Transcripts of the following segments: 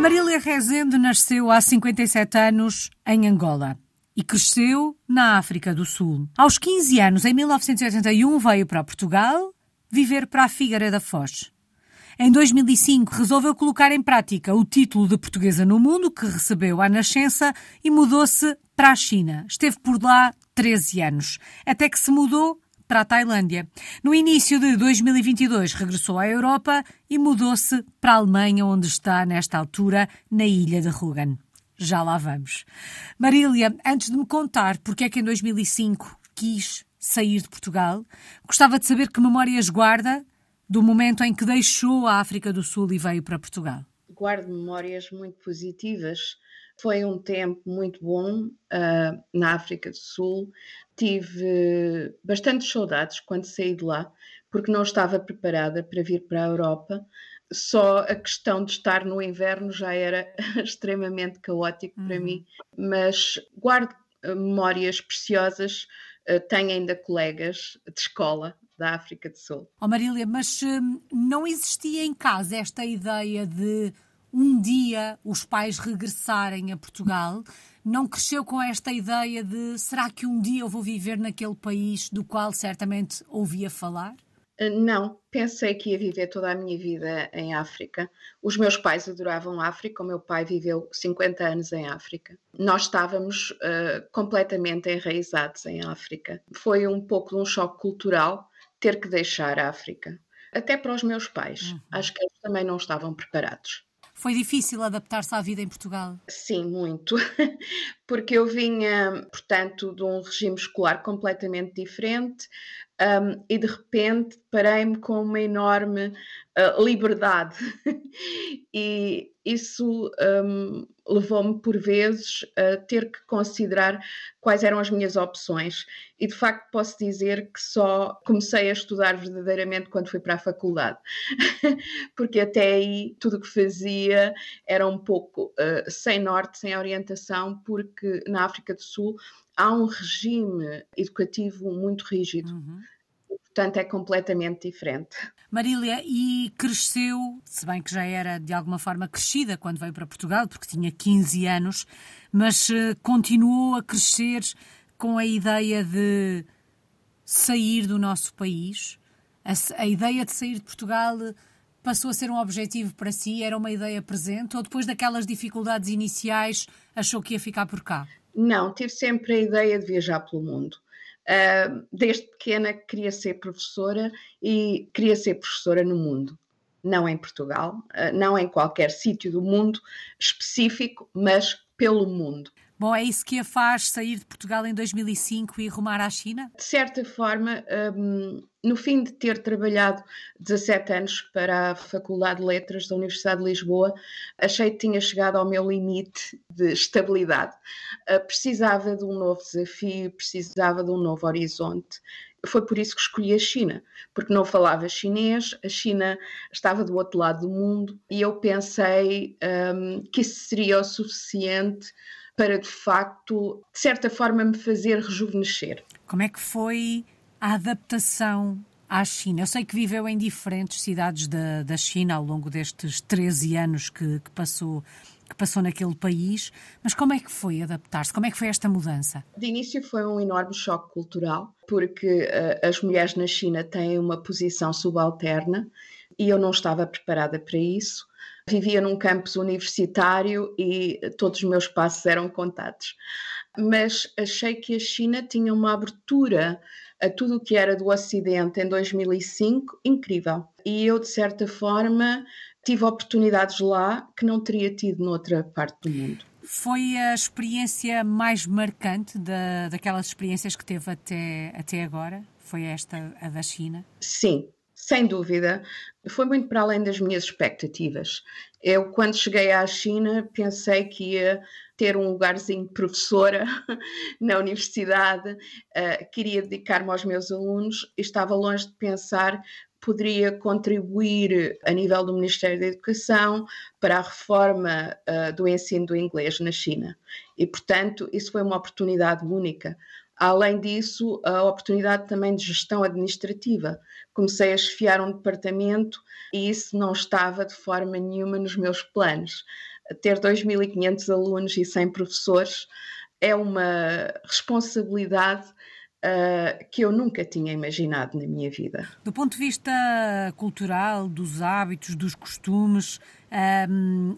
Marília Rezende nasceu há 57 anos em Angola e cresceu na África do Sul. Aos 15 anos, em 1981, veio para Portugal viver para a Figueira da Foz. Em 2005, resolveu colocar em prática o título de portuguesa no mundo que recebeu à nascença e mudou-se para a China. Esteve por lá 13 anos, até que se mudou para a Tailândia. No início de 2022, regressou à Europa e mudou-se para a Alemanha, onde está, nesta altura, na ilha de Rügen. Já lá vamos. Marília, antes de me contar porque é que em 2005 quis sair de Portugal, gostava de saber que memórias guarda do momento em que deixou a África do Sul e veio para Portugal. Guardo memórias muito positivas. Foi um tempo muito bom uh, na África do Sul. Tive bastantes saudades quando saí de lá, porque não estava preparada para vir para a Europa. Só a questão de estar no inverno já era extremamente caótico uhum. para mim, mas guardo ah, memórias preciosas. Uh, tenho ainda colegas de escola da África do Sul. Oh Marília, mas hum, não existia em casa esta ideia de um dia os pais regressarem a Portugal, não cresceu com esta ideia de será que um dia eu vou viver naquele país do qual certamente ouvia falar? Eh, não, pensei que ia viver toda a minha vida em África. Os meus pais adoravam África, o meu pai viveu 50 anos em África. Nós estávamos uh, completamente enraizados em África. Foi um pouco de um choque cultural ter que deixar a África. Até para os meus pais. Uhum. Acho que eles também não estavam preparados. Foi difícil adaptar-se à vida em Portugal? Sim, muito. Porque eu vinha, portanto, de um regime escolar completamente diferente um, e de repente parei-me com uma enorme uh, liberdade. e isso um, levou-me, por vezes, a ter que considerar quais eram as minhas opções. E de facto posso dizer que só comecei a estudar verdadeiramente quando fui para a faculdade, porque até aí tudo o que fazia era um pouco uh, sem norte, sem orientação, porque na África do Sul há um regime educativo muito rígido. Uhum portanto é completamente diferente. Marília, e cresceu, se bem que já era de alguma forma crescida quando veio para Portugal, porque tinha 15 anos, mas uh, continuou a crescer com a ideia de sair do nosso país? A, a, ideia de sair de Portugal passou a ser um objetivo para si? Era uma ideia presente? Ou depois daquelas dificuldades iniciais achou que ia ficar por cá? Não, tive sempre a ideia de viajar pelo mundo. Uh, desde pequena queria ser professora e queria ser professora no mundo, não em Portugal, uh, não em qualquer sítio do mundo específico, mas pelo mundo. Bom, é isso que a faz sair de Portugal em 2005 e rumar à China? De certa forma, um, no fim de ter trabalhado 17 anos para a Faculdade de Letras da Universidade de Lisboa, achei que tinha chegado ao meu limite de estabilidade. Uh, precisava de um novo desafio, precisava de um novo horizonte. Foi por isso que escolhi a China, porque não falava chinês, a China estava do outro lado do mundo e eu pensei um, que isso seria o suficiente para de facto, de certa forma, me fazer rejuvenescer. Como é que foi a adaptação à China? Eu sei que viveu em diferentes cidades da, da China ao longo destes 13 anos que, que passou que passou naquele país, mas como é que foi adaptar-se? Como é que foi esta mudança? De início foi um enorme choque cultural, porque uh, as mulheres na China têm uma posição subalterna e eu não estava preparada para isso. Vivia num campus universitário e todos os meus passos eram contados. Mas achei que a China tinha uma abertura a tudo o que era do Ocidente em 2005 incrível. E eu, de certa forma, tive oportunidades lá que não teria tido noutra parte do mundo. Foi a experiência mais marcante da, daquelas experiências que teve até, até agora? Foi esta, a da China? Sim, sem dúvida, foi muito para além das minhas expectativas. Eu, quando cheguei à China, pensei que ia ter um lugarzinho de professora na universidade, uh, queria dedicar-me aos meus alunos e estava longe de pensar poderia contribuir a nível do Ministério da Educação para a reforma uh, do ensino do inglês na China. E, portanto, isso foi uma oportunidade única. Além disso, a oportunidade também de gestão administrativa. Comecei a chefiar um departamento e isso não estava de forma nenhuma nos meus planos. ter 2.500 alunos e 100 professores é uma responsabilidade uh, que eu nunca tinha imaginado na minha vida. Do ponto de vista cultural, dos hábitos, dos costumes, um,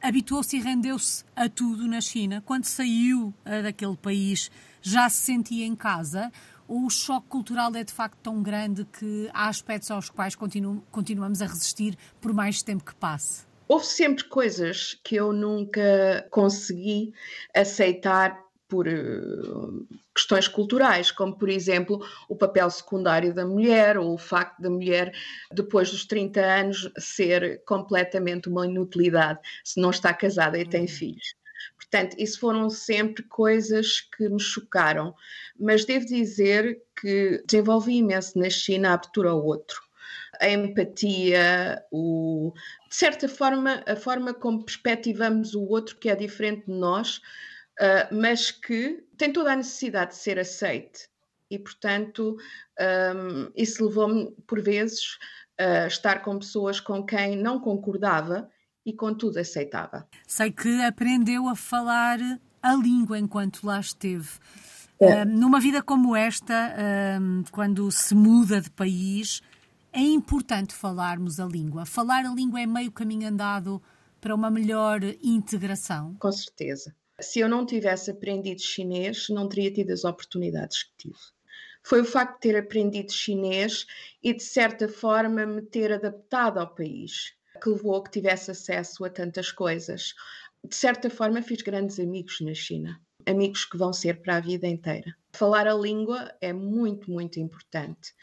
habituou-se e rendeu-se a tudo na China. Quando saiu uh, daquele país, já se sentia em casa? Ou o choque cultural é de facto tão grande que há aspectos aos quais continu continuamos a resistir por mais tempo que passe? Houve sempre coisas que eu nunca consegui aceitar por uh, questões culturais, como por exemplo o papel secundário da mulher, ou o facto da mulher, depois dos 30 anos, ser completamente uma inutilidade se não está casada e tem uhum. filhos. Portanto, isso foram sempre coisas que me chocaram, mas devo dizer que desenvolvi imenso na China a abertura ao outro. A empatia, o, de certa forma, a forma como perspectivamos o outro, que é diferente de nós, uh, mas que tem toda a necessidade de ser aceite. E, portanto, um, isso levou-me, por vezes, a estar com pessoas com quem não concordava e, contudo, aceitava. Sei que aprendeu a falar a língua enquanto lá esteve. É. numa vida como esta, quando se muda de país, é importante falarmos a língua. Falar a língua é meio caminho andado para uma melhor integração? Com certeza. Se eu não tivesse aprendido chinês, não teria tido as oportunidades que tive. Foi o facto de ter aprendido chinês e, de certa forma, me ter adaptado ao país que levou a que tivesse acesso a tantas coisas. De certa forma, fiz grandes amigos na China, amigos que vão ser para a vida inteira. Falar a língua é muito, muito importante,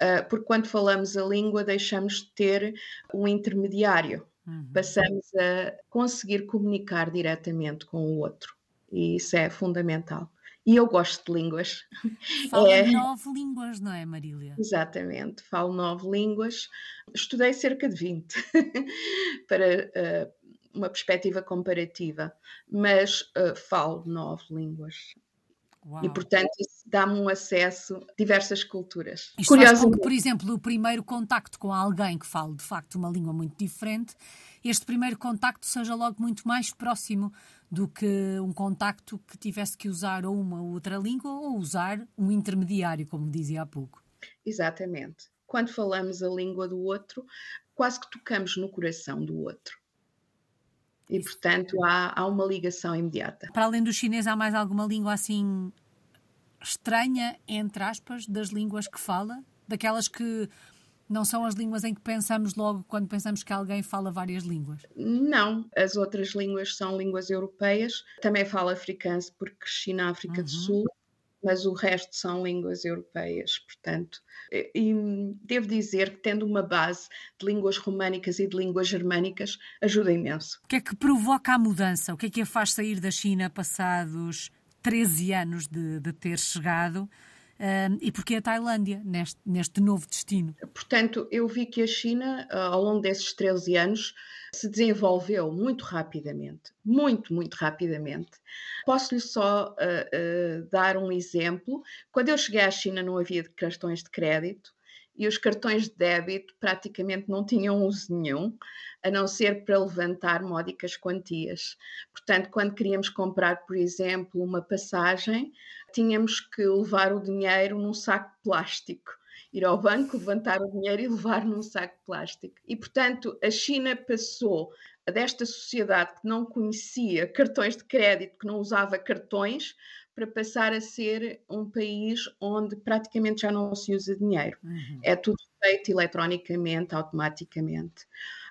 ah, porque quando falamos a língua, deixamos de ter um intermediário, uhum. passamos a conseguir comunicar diretamente com o outro, e isso é fundamental. E eu gosto de línguas. Fala é... nove línguas, não é, Marília? Exatamente, falo nove línguas. Estudei cerca de 20 para uh, uma perspectiva comparativa, mas uh, falo nove línguas. Uau. E, portanto, isso dá-me um acesso a diversas culturas. Isto com que, por exemplo, o primeiro contacto com alguém que fale, de facto, uma língua muito diferente, este primeiro contacto seja logo muito mais próximo do que um contacto que tivesse que usar ou uma ou outra língua ou usar um intermediário, como dizia há pouco. Exatamente. Quando falamos a língua do outro, quase que tocamos no coração do outro. E, portanto, há, há uma ligação imediata. Para além do chinês, há mais alguma língua assim estranha, entre aspas, das línguas que fala? Daquelas que não são as línguas em que pensamos logo quando pensamos que alguém fala várias línguas? Não, as outras línguas são línguas europeias. Também falo africano porque cresci na África uhum. do Sul, mas o resto são línguas europeias, portanto. E devo dizer que, tendo uma base de línguas românicas e de línguas germânicas, ajuda imenso. O que é que provoca a mudança? O que é que a faz sair da China passados 13 anos de, de ter chegado? Uh, e porquê a Tailândia neste, neste novo destino? Portanto, eu vi que a China, uh, ao longo desses 13 anos, se desenvolveu muito rapidamente, muito, muito rapidamente. Posso-lhe só uh, dar um exemplo. Quando eu cheguei à China, não havia cartões de crédito e os cartões de débito praticamente não tinham uso nenhum, a não ser para levantar módicas quantias. Portanto, quando queríamos comprar, por exemplo, uma passagem, tínhamos que levar o dinheiro num saco plástico. Ir ao banco, levantar o dinheiro e levar num saco plástico. E, portanto, a China passou desta sociedade que não conhecia cartões de crédito, que não usava cartões, para passar a ser um país onde praticamente já não se usa dinheiro. Uhum. É tudo feito eletronicamente, automaticamente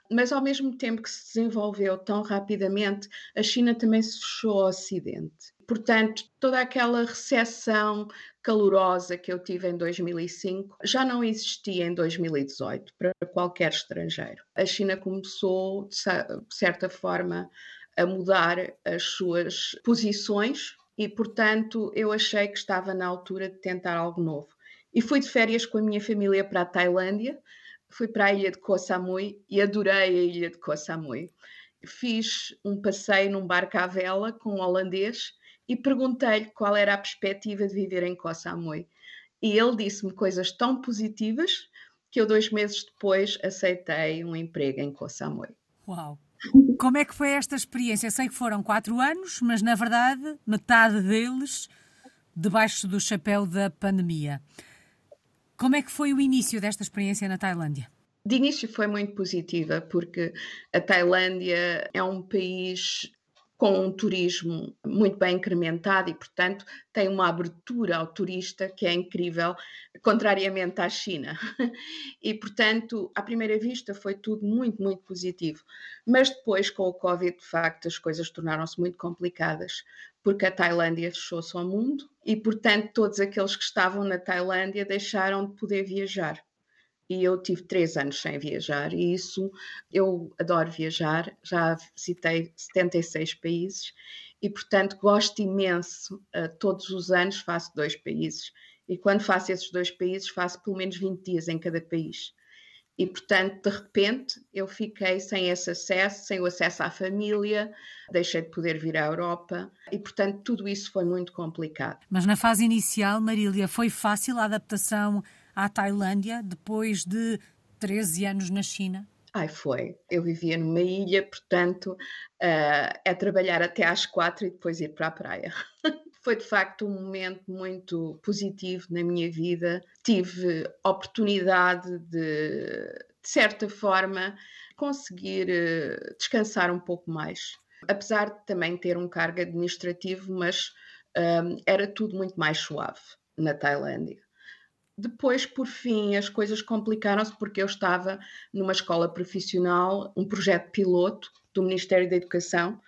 mas ao mesmo tempo que se desenvolveu tão rapidamente, a China também se fechou ao Ocidente. Portanto, toda aquela recessão calorosa que eu tive em 2005 já não existia em 2018 para qualquer estrangeiro. A China começou, de certa forma, a mudar as suas posições e, portanto, eu achei que estava na altura de tentar algo novo. E fui de férias com a minha família para a Tailândia, fui para a ilha de Koh Samui e adorei a ilha de Koh Samui. Fiz um passeio num barco à vela com um holandês e perguntei-lhe qual era a perspectiva de viver em Koh Samui. E ele disse-me coisas tão positivas que eu, dois meses depois, aceitei um emprego em Koh Samui. Uau! Como é que foi esta experiência? Sei que foram quatro anos, mas na verdade metade deles debaixo do chapéu da pandemia. Como é que foi o início desta experiência na Tailândia? De início foi muito positiva, porque a Tailândia é um país com um turismo muito bem incrementado e, portanto, tem uma abertura ao turista que é incrível, contrariamente à China. E, portanto, à primeira vista foi tudo muito, muito positivo. Mas depois, com o Covid, de facto, as coisas tornaram-se muito complicadas, porque a Tailândia fechou-se ao mundo e, portanto, todos aqueles que estavam na Tailândia deixaram de poder viajar e eu tive três anos sem viajar e isso eu adoro viajar, já visitei 76 países e portanto gosto imenso, uh, todos os anos faço dois países e quando faço esses dois países faço pelo menos 20 dias em cada país. E, portanto, de repente, eu fiquei sem esse acesso, sem o acesso à família, deixei de poder vir à Europa e, portanto, tudo isso foi muito complicado. Mas na fase inicial, Marília, foi fácil a adaptação à Tailândia depois de 13 anos na China? Ai, foi. Eu vivia numa ilha, portanto, uh, é trabalhar até às quatro e depois ir para a praia. foi de facto um momento muito positivo na minha vida. Tive oportunidade de, de certa forma, conseguir uh, descansar um pouco mais. Apesar de também ter um cargo administrativo, mas um, era tudo muito mais suave na Tailândia. Depois, por fim, as coisas complicaram-se porque eu estava numa escola profissional, um projeto piloto do Ministério da Educação,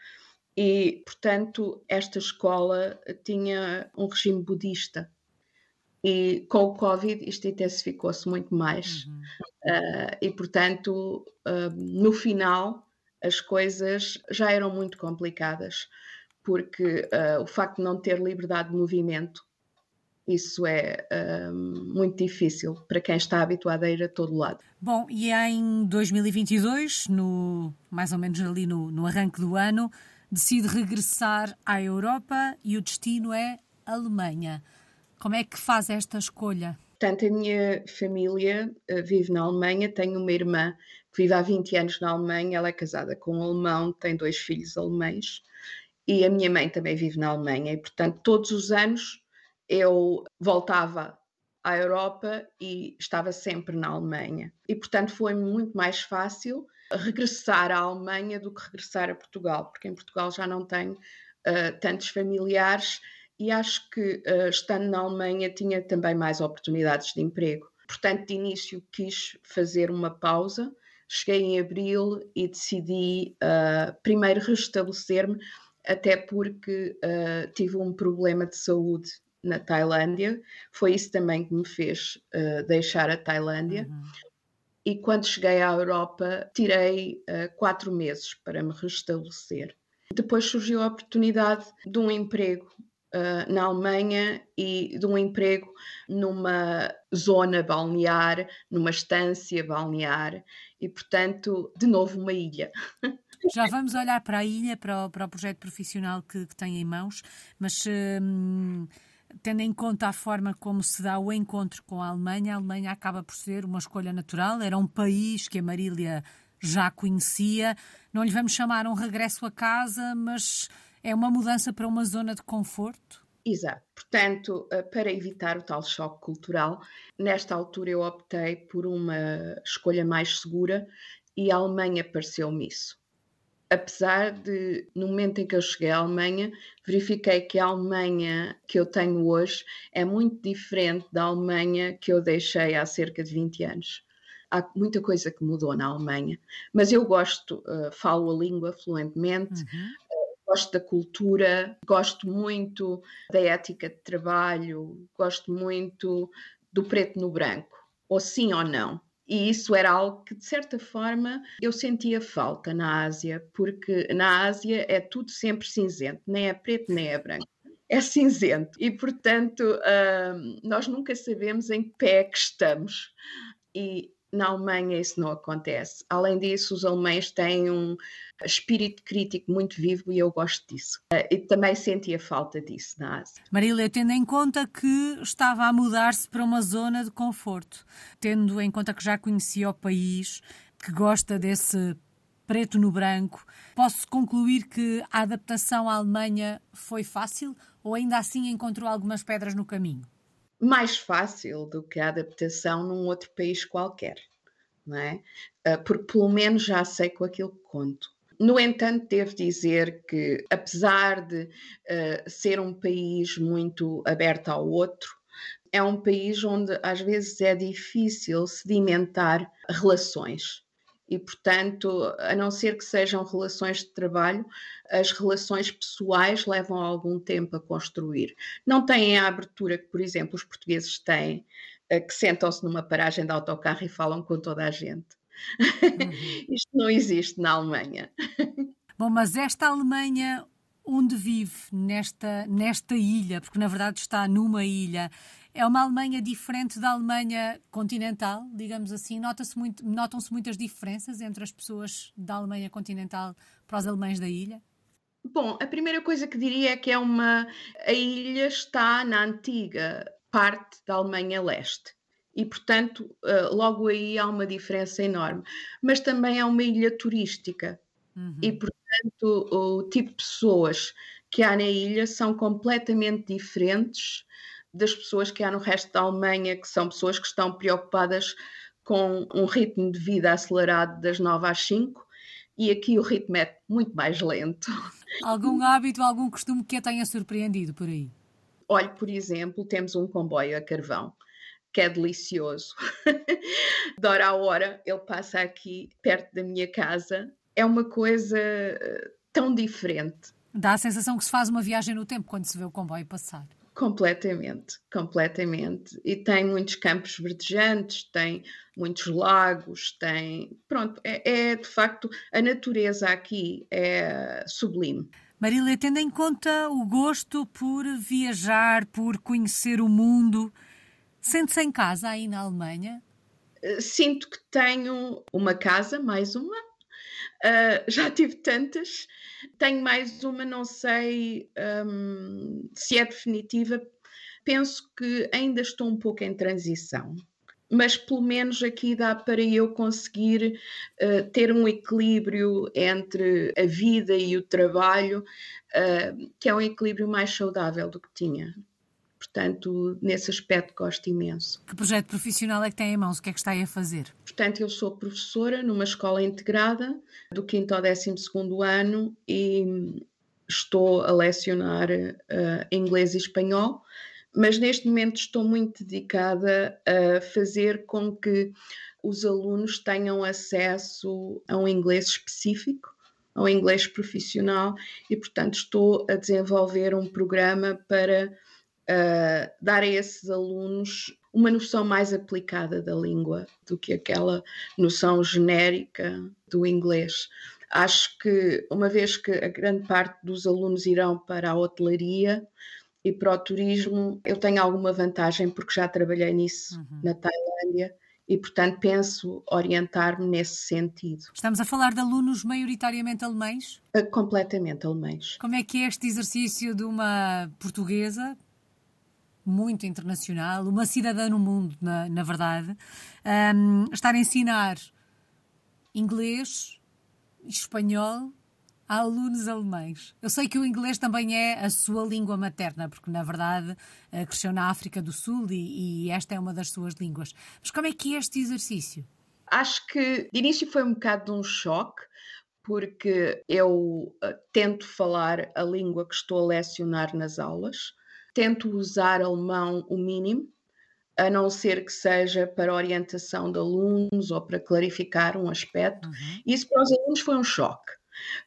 e, portanto, esta escola tinha um regime budista. E com o Covid isto intensificou-se muito mais. Uhum. Uh, e, portanto, uh, no final, as coisas já eram muito complicadas, porque uh, o facto de não ter liberdade de movimento isso é muito difícil para quem está habituado a ir a todo lado. Bom, e em 2022, no, mais ou menos ali no, no arranque do ano, decide regressar à Europa e o destino é Alemanha. Como é que faz esta escolha? Portanto, a minha família uh, vive na Alemanha, tenho uma irmã que vive há 20 anos na Alemanha, ela é casada com um alemão, tem dois filhos alemães, e a minha mãe também vive na Alemanha, e portanto, todos os anos eu voltava à Europa e estava sempre na Alemanha. E, portanto, foi muito mais fácil regressar à Alemanha do que regressar a Portugal, porque em Portugal já não tenho uh, tantos familiares e acho que, uh, estando na Alemanha, tinha também mais oportunidades de emprego. Portanto, de início quis fazer uma pausa. Cheguei em abril e decidi uh, primeiro restabelecer-me, até porque tive um problema de saúde na Tailândia. Foi isso também que me fez uh, deixar a Tailândia. Uhum. E quando cheguei à Europa, tirei uh, quatro meses para me restabelecer. Depois surgiu a oportunidade de um emprego uh, na Alemanha e de um emprego numa zona balnear, numa estância balnear e, portanto, de novo uma ilha. Já vamos olhar para a ilha, para o, para o projeto profissional que, que tem em mãos, mas. Hum tendo em conta a forma como se dá o encontro com a Alemanha, a Alemanha acaba por ser uma escolha natural. Era um país que a Marília já conhecia. Não lhe vamos chamar um regresso a casa, mas é uma mudança para uma zona de conforto? Exato. Portanto, eh, para evitar o tal choque cultural, nesta altura eu optei por uma escolha mais segura e a Alemanha pareceu-me isso apesar de, no momento em que eu cheguei à Alemanha, verifiquei que a Alemanha que eu tenho hoje é muito diferente da Alemanha que eu deixei há cerca de 20 anos. Há muita coisa que mudou na Alemanha, mas eu gosto, uh, falo a língua fluentemente, uhum. uh, gosto da cultura, gosto muito da ética de trabalho, gosto muito do preto no branco, ou sim ou não. E isso era algo que, de certa forma, eu sentia falta na Ásia, porque na Ásia é tudo sempre cinzento, nem é preto nem é branco. É cinzento. E, portanto, uh, nós nunca sabemos em que pé é que estamos. E na Alemanha isso não acontece. Além disso, os alemães têm um espírito crítico muito vivo e eu gosto disso. Eh, e também sentia falta disso na Ásia. Marília, tendo em conta que estava a mudar-se para uma zona de conforto, tendo em conta que já conhecia o país, que gosta desse preto no branco. Posso concluir que a adaptação à Alemanha foi fácil ou ainda assim encontrou algumas pedras no caminho? Mais fácil do que a adaptação num outro país qualquer, não é? Ah, porque pelo menos já sei com aquilo que conto. No entanto, devo dizer que, apesar de uh, ser um país muito aberto ao outro, é um país onde às vezes é difícil sedimentar relações. E, portanto, a não ser que sejam relações de trabalho, as relações pessoais levam algum tempo a construir. Não têm a abertura que, por exemplo, os portugueses têm, eh, que sentam-se numa paragem de autocarro e falam com toda a gente. Uhum. Isto não existe na Alemanha. Bom, mas esta Alemanha onde vive, nesta, nesta ilha, porque na verdade está numa ilha, é uma Alemanha diferente da Alemanha continental, digamos assim? Nota-se muito, notam-se muitas diferenças entre as pessoas da Alemanha continental para os alemães da ilha? Bom, a primeira coisa que diria é que é uma. A ilha está na antiga parte da Alemanha Leste. E, portanto, eh, logo aí há uma diferença enorme. Mas também é uma ilha turística. Uhum. E, portanto, o tipo de pessoas que há na ilha são completamente diferentes das pessoas que há no resto da Alemanha, que são pessoas que estão preocupadas com um ritmo de vida acelerado das 9 às 5 e aqui o ritmo é muito mais lento. Algum hábito, algum costume que a tenha surpreendido por aí? Olhe, por exemplo, temos um comboio a carvão que é delicioso. de hora a hora ele passa aqui perto da minha casa. É uma coisa eh, tão diferente. Dá a sensação que se faz uma viagem no tempo quando se vê o comboio passar. Completamente, completamente. E tem muitos campos verdejantes, tem muitos lagos, tem. Pronto, é, é de facto a natureza aqui é sublime. Marília, tendo em conta o gosto por viajar, por conhecer o mundo, sente-se em casa aí na Alemanha? Eh, sinto que tenho uma casa, mais uma. Uh, já tive tantas tenho mais uma, não sei um, se é definitiva. Penso que ainda estou um pouco em transição, mas pelo menos aqui dá para eu conseguir uh, ter um equilíbrio entre a vida e o trabalho, uh, que é um equilíbrio mais saudável do que tinha. Portanto, nesse aspecto gosto imenso. Que projeto profissional é que tem em mãos? O que é que está aí a fazer? Portanto, eu sou professora numa escola integrada, do 5 ao 12 ano, e estou a lecionar uh, inglês e espanhol, mas neste momento estou muito dedicada a fazer com que os alunos tenham acesso a um inglês específico, a um inglês profissional, e portanto estou a desenvolver um programa para uh, dar a esses alunos uma noção mais aplicada da língua do que aquela noção genérica do inglês. Acho que, uma vez que a grande parte dos alunos irão para a hotelaria e para o turismo, eu tenho alguma vantagem porque já trabalhei nisso uhum. na Tailândia e, portanto, penso orientar-me nesse sentido. Estamos a falar de alunos maioritariamente alemães? Uh, completamente alemães. Como é que é este exercício de uma portuguesa muito internacional, uma cidadã no mundo, na, na verdade, um, estar a ensinar inglês, espanhol a alunos alemães. Eu sei que o inglês também é a sua língua materna, porque na verdade eh, cresceu na África do Sul e, e esta é uma das suas línguas. Mas como é que é este exercício? Acho que de início foi um bocado de um choque, porque eu uh, tento falar a língua que estou a lecionar nas aulas, tento usar alemão o mínimo, a não ser que seja para orientação de alunos ou para clarificar um aspecto. Uhum. Isso para os alunos foi um choque,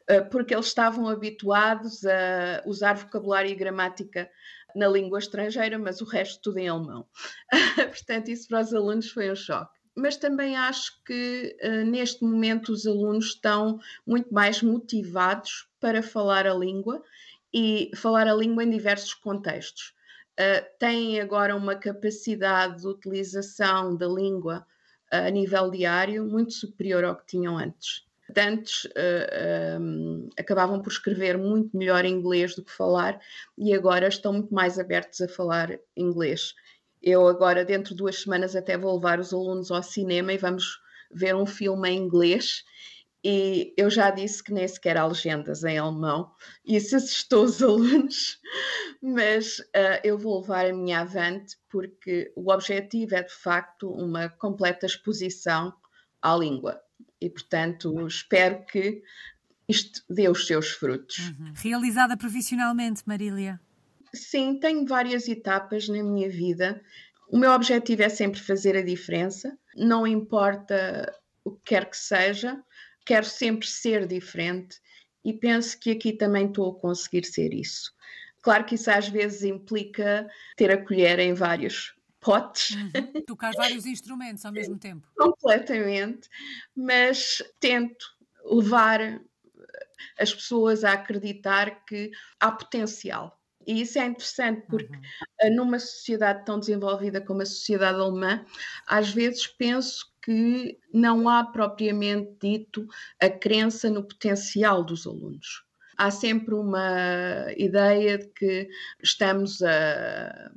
eh, porque eles estavam habituados a usar vocabulário e gramática na língua estrangeira, mas o resto tudo em alemão. Portanto, isso para os alunos foi um choque. Mas também acho que uh, neste momento os alunos estão muito mais motivados para falar a língua e falar a língua em diversos contextos. Uh, têm agora uma capacidade de utilização da língua uh, a nível diário muito superior ao que tinham antes. Antes uh, um, acabavam por escrever muito melhor inglês do que falar e agora estão muito mais abertos a falar inglês. Eu agora, dentro de duas semanas, até vou levar os alunos ao cinema e vamos ver um filme em inglês e eu já disse que nem sequer há legendas em alemão, e isso assustou os alunos, mas uh, eu vou levar a minha avante porque o objetivo é de facto uma completa exposição à língua e, portanto, espero que isto dê os seus frutos. Uhum. Realizada profissionalmente, Marília? Sim, tenho várias etapas na minha vida. O meu objetivo é sempre fazer a diferença, não importa o que quer que seja, quero sempre ser diferente e penso que aqui também estou a conseguir ser isso. Claro que isso às vezes implica ter a colher em vários potes. Uhum. Tocar vários instrumentos ao mesmo tempo. Completamente, mas tento levar as pessoas a acreditar que há potencial. E isso é interessante porque uhum. numa sociedade tão desenvolvida como a sociedade alemã, às vezes penso que não há propriamente dito a crença no potencial dos alunos. Há sempre uma ideia de que estamos a,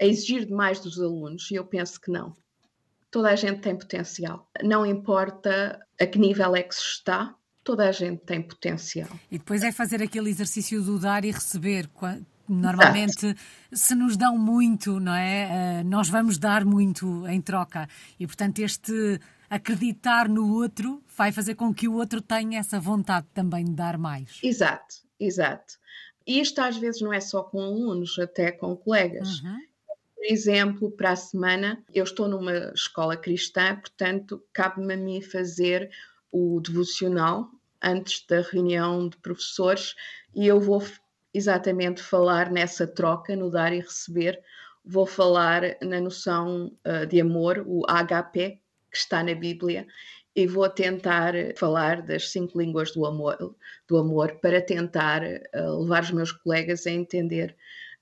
a exigir demais dos alunos e eu penso que não. Toda a gente tem potencial. Não importa a que nível é que se está, toda a gente tem potencial. E depois é fazer aquele exercício do dar e receber. Normalmente, Exato. se nos dão muito, não é? Eh, nós vamos dar muito em troca. E, portanto, este acreditar no outro vai fazer com que o outro tenha essa vontade também de dar mais. Exato, exato. E isto às vezes não é só com alunos, até com colegas. Uhum. Por exemplo, para a semana, eu estou numa escola cristã, portanto, cabe-me a mim fazer o devocional antes da reunião de professores e eu vou exatamente falar nessa troca, no dar e receber, vou falar na noção uh, de amor, o HP, que está na Bíblia, e vou tentar falar das cinco línguas do amor, do amor para tentar uh, levar os meus colegas a entender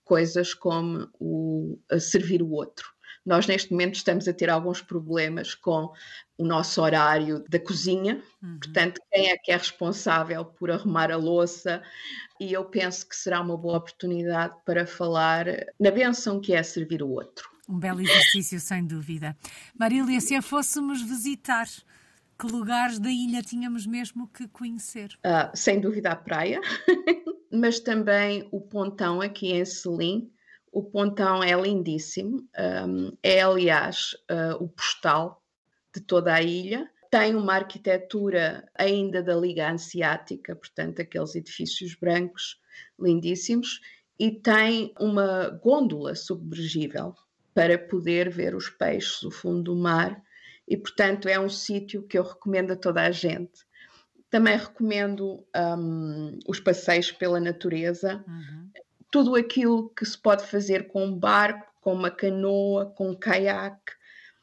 coisas como o servir o outro. Nós, neste momento, estamos a ter alguns problemas com o nosso horário da cozinha, uhum. portanto, quem é que é responsável por arrumar a louça? E eu penso que será uma boa oportunidade para falar na benção que é servir o outro. Um belo exercício, sem dúvida. Marília, se a fôssemos visitar, que lugares da ilha tínhamos mesmo que conhecer? Uh, sem dúvida a praia, mas também o pontão aqui em Selim, o pontão é lindíssimo, um, é aliás uh, o postal de toda a ilha. Tem uma arquitetura ainda da Liga Anseática, portanto, aqueles edifícios brancos lindíssimos, e tem uma gôndola submergível para poder ver os peixes, o fundo do mar, e portanto é um sítio que eu recomendo a toda a gente. Também recomendo um, os passeios pela natureza. Uhum tudo aquilo que se pode fazer com um barco, com uma canoa, com um caiaque,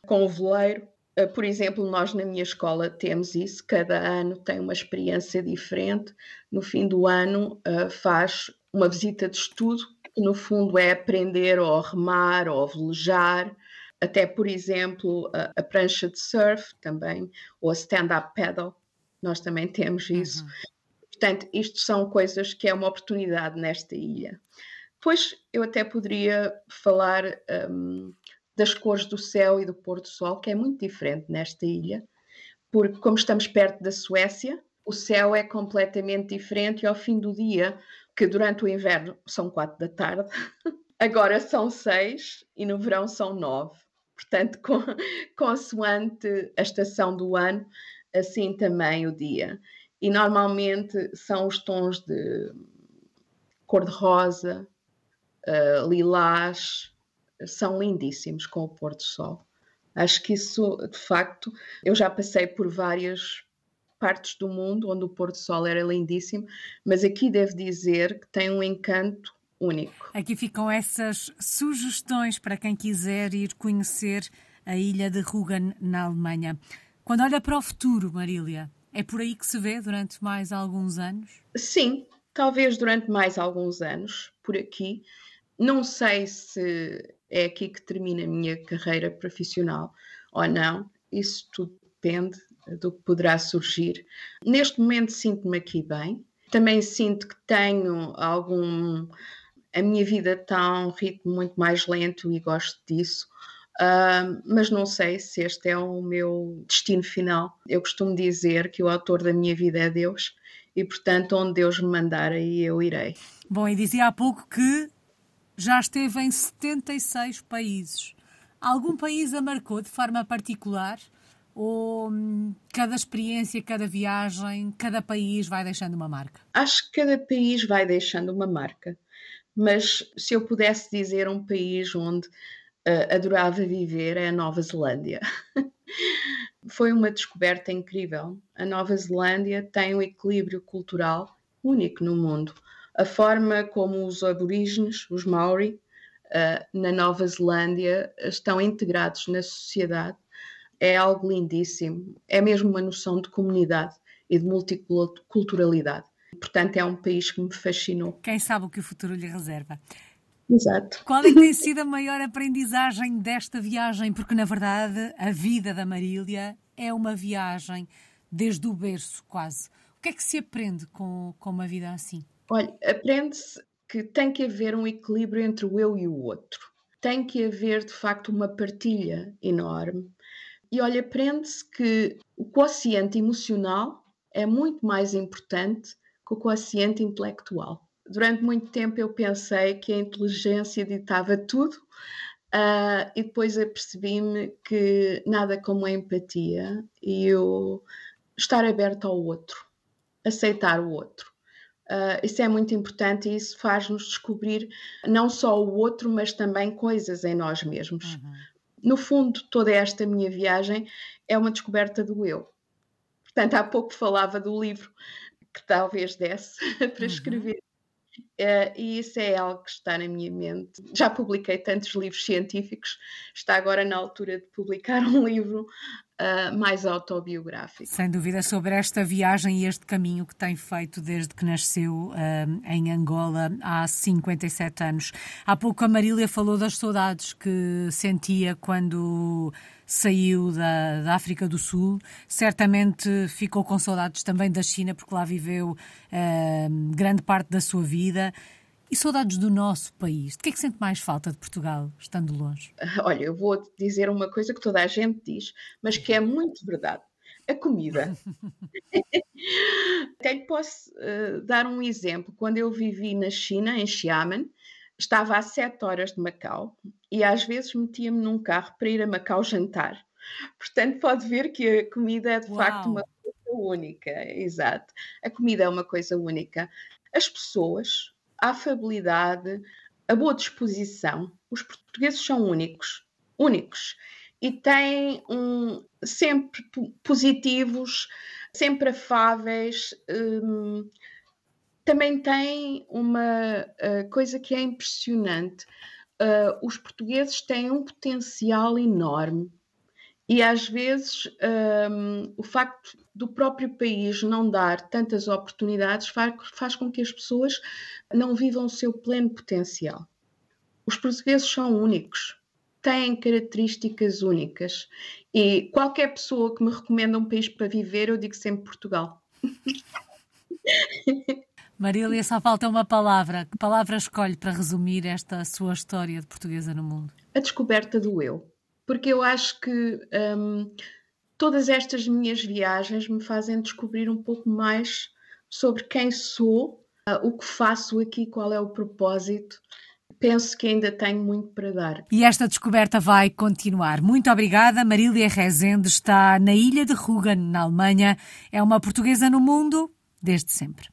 com um veleiro. Eh, por exemplo, nós na minha escola temos isso, cada ano tem uma experiência diferente. No fim do ano uh, faz uma visita de estudo, que no fundo é aprender ou a remar ou a velejar, até por exemplo a, a prancha de surf também, ou a stand-up paddle, nós também temos isso. Uhum. Portanto, isto são coisas que é uma oportunidade nesta ilha. Pois eu até poderia falar um, das cores do céu e do pôr do sol, que é muito diferente nesta ilha, porque como estamos perto da Suécia, o céu é completamente diferente e ao fim do dia, que durante o inverno são quatro da tarde, agora são seis e no verão são nove. Portanto, com, consoante a estação do ano, assim também o dia e normalmente são os tons de cor-de-rosa, uh, lilás, são lindíssimos com o pôr do sol. Acho que isso, de facto, eu já passei por várias partes do mundo onde o pôr do sol era lindíssimo, mas aqui devo dizer que tem um encanto único. Aqui ficam essas sugestões para quem quiser ir conhecer a ilha de Rugen, na Alemanha. Quando olha para o futuro, Marília, é por aí que se vê durante mais alguns anos? Sim, talvez durante mais alguns anos, por aqui. Não sei se é aqui que termina a minha carreira profissional ou não, isso tudo depende do que poderá surgir. Neste momento sinto-me aqui bem, também sinto que tenho algum. A minha vida está a um ritmo muito mais lento e gosto disso. Uh, mas não sei se este é o meu destino final. Eu costumo dizer que o autor da minha vida é Deus e, portanto, onde Deus me mandar, aí eu irei. Bom, e dizia há pouco que já esteve em 76 países. Algum país a marcou de forma particular? Ou hum, cada experiência, cada viagem, cada país vai deixando uma marca? Acho que cada país vai deixando uma marca. Mas se eu pudesse dizer um país onde uh, adorava viver, é a Nova Zelândia. Foi uma descoberta incrível. A Nova Zelândia tem um equilíbrio cultural único no mundo. A forma como os aborígenes, os Maori, uh, na Nova Zelândia, estão integrados na sociedade é algo lindíssimo. É mesmo uma noção de comunidade e de multiculturalidade. Portanto, é um país que me fascinou. Quem sabe o que o futuro lhe reserva. Exato. Qual é que tem sido a maior aprendizagem desta viagem? Porque, na verdade, a vida da Marília é uma viagem desde o berço, quase. O que é que se aprende com, com uma vida assim? Olha, aprende-se que tem que haver um equilíbrio entre o eu e o outro. Tem que haver, de facto, uma partilha enorme. E olha, aprende-se que o quociente emocional é muito mais importante que o quociente intelectual durante muito tempo eu pensei que a inteligência ditava tudo uh, e depois apercebi-me que nada como a empatia e o estar aberto ao outro, aceitar o outro. Uh, isso é muito importante e isso faz-nos descobrir não só o outro, mas também coisas em nós mesmos. Uhum. No fundo, toda esta minha viagem é uma descoberta do eu. Portanto, há pouco falava do livro que talvez desse para uhum. escrever Uh, e isso é algo que está na minha mente. Já publiquei tantos livros científicos, está agora na altura de publicar um livro uh, mais autobiográfico. Sem dúvida, sobre esta viagem e este caminho que tem feito desde que nasceu uh, em Angola há 57 anos. Há pouco a Marília falou das saudades que sentia quando saiu da, da, África do Sul, certamente ficou com saudades também da China, porque lá viveu uh, grande parte da sua vida. E saudades do nosso país? De que é que sente mais falta de Portugal, estando longe? Olha, eu vou dizer uma coisa que toda a gente diz, mas que é muito verdade. A comida. Até lhe posso uh, dar um exemplo. Quando eu vivi na China, em Xiamen, estava a sete horas de Macau e às vezes metia-me num carro para ir a Macau jantar. Portanto, pode ver que a comida é de Uau. facto uma coisa única. Exato. A comida é uma coisa única. As pessoas, a afabilidade, a boa disposição. Os portugueses são únicos. Únicos. E têm um, sempre positivos, sempre afáveis. Hum, também tem uma uh, coisa que é impressionante. Uh, os portugueses têm um potencial enorme e às vezes um, o facto do próprio país não dar tantas oportunidades faz, faz, com que as pessoas não vivam o seu pleno potencial. Os portugueses são únicos, têm características únicas e qualquer pessoa que me recomenda um país para viver, eu digo sempre Portugal. Marília, só falta uma palavra. Que palavra escolhe para resumir esta sua história de portuguesa no mundo? A descoberta do eu. Porque eu acho que hum, todas estas minhas viagens me fazem descobrir um pouco mais sobre quem sou, uh, o que faço aqui, qual é o propósito. Penso que ainda tenho muito para dar. E esta descoberta vai continuar. Muito obrigada. Marília Rezende está na ilha de Rügen, na Alemanha. É uma portuguesa no mundo desde sempre.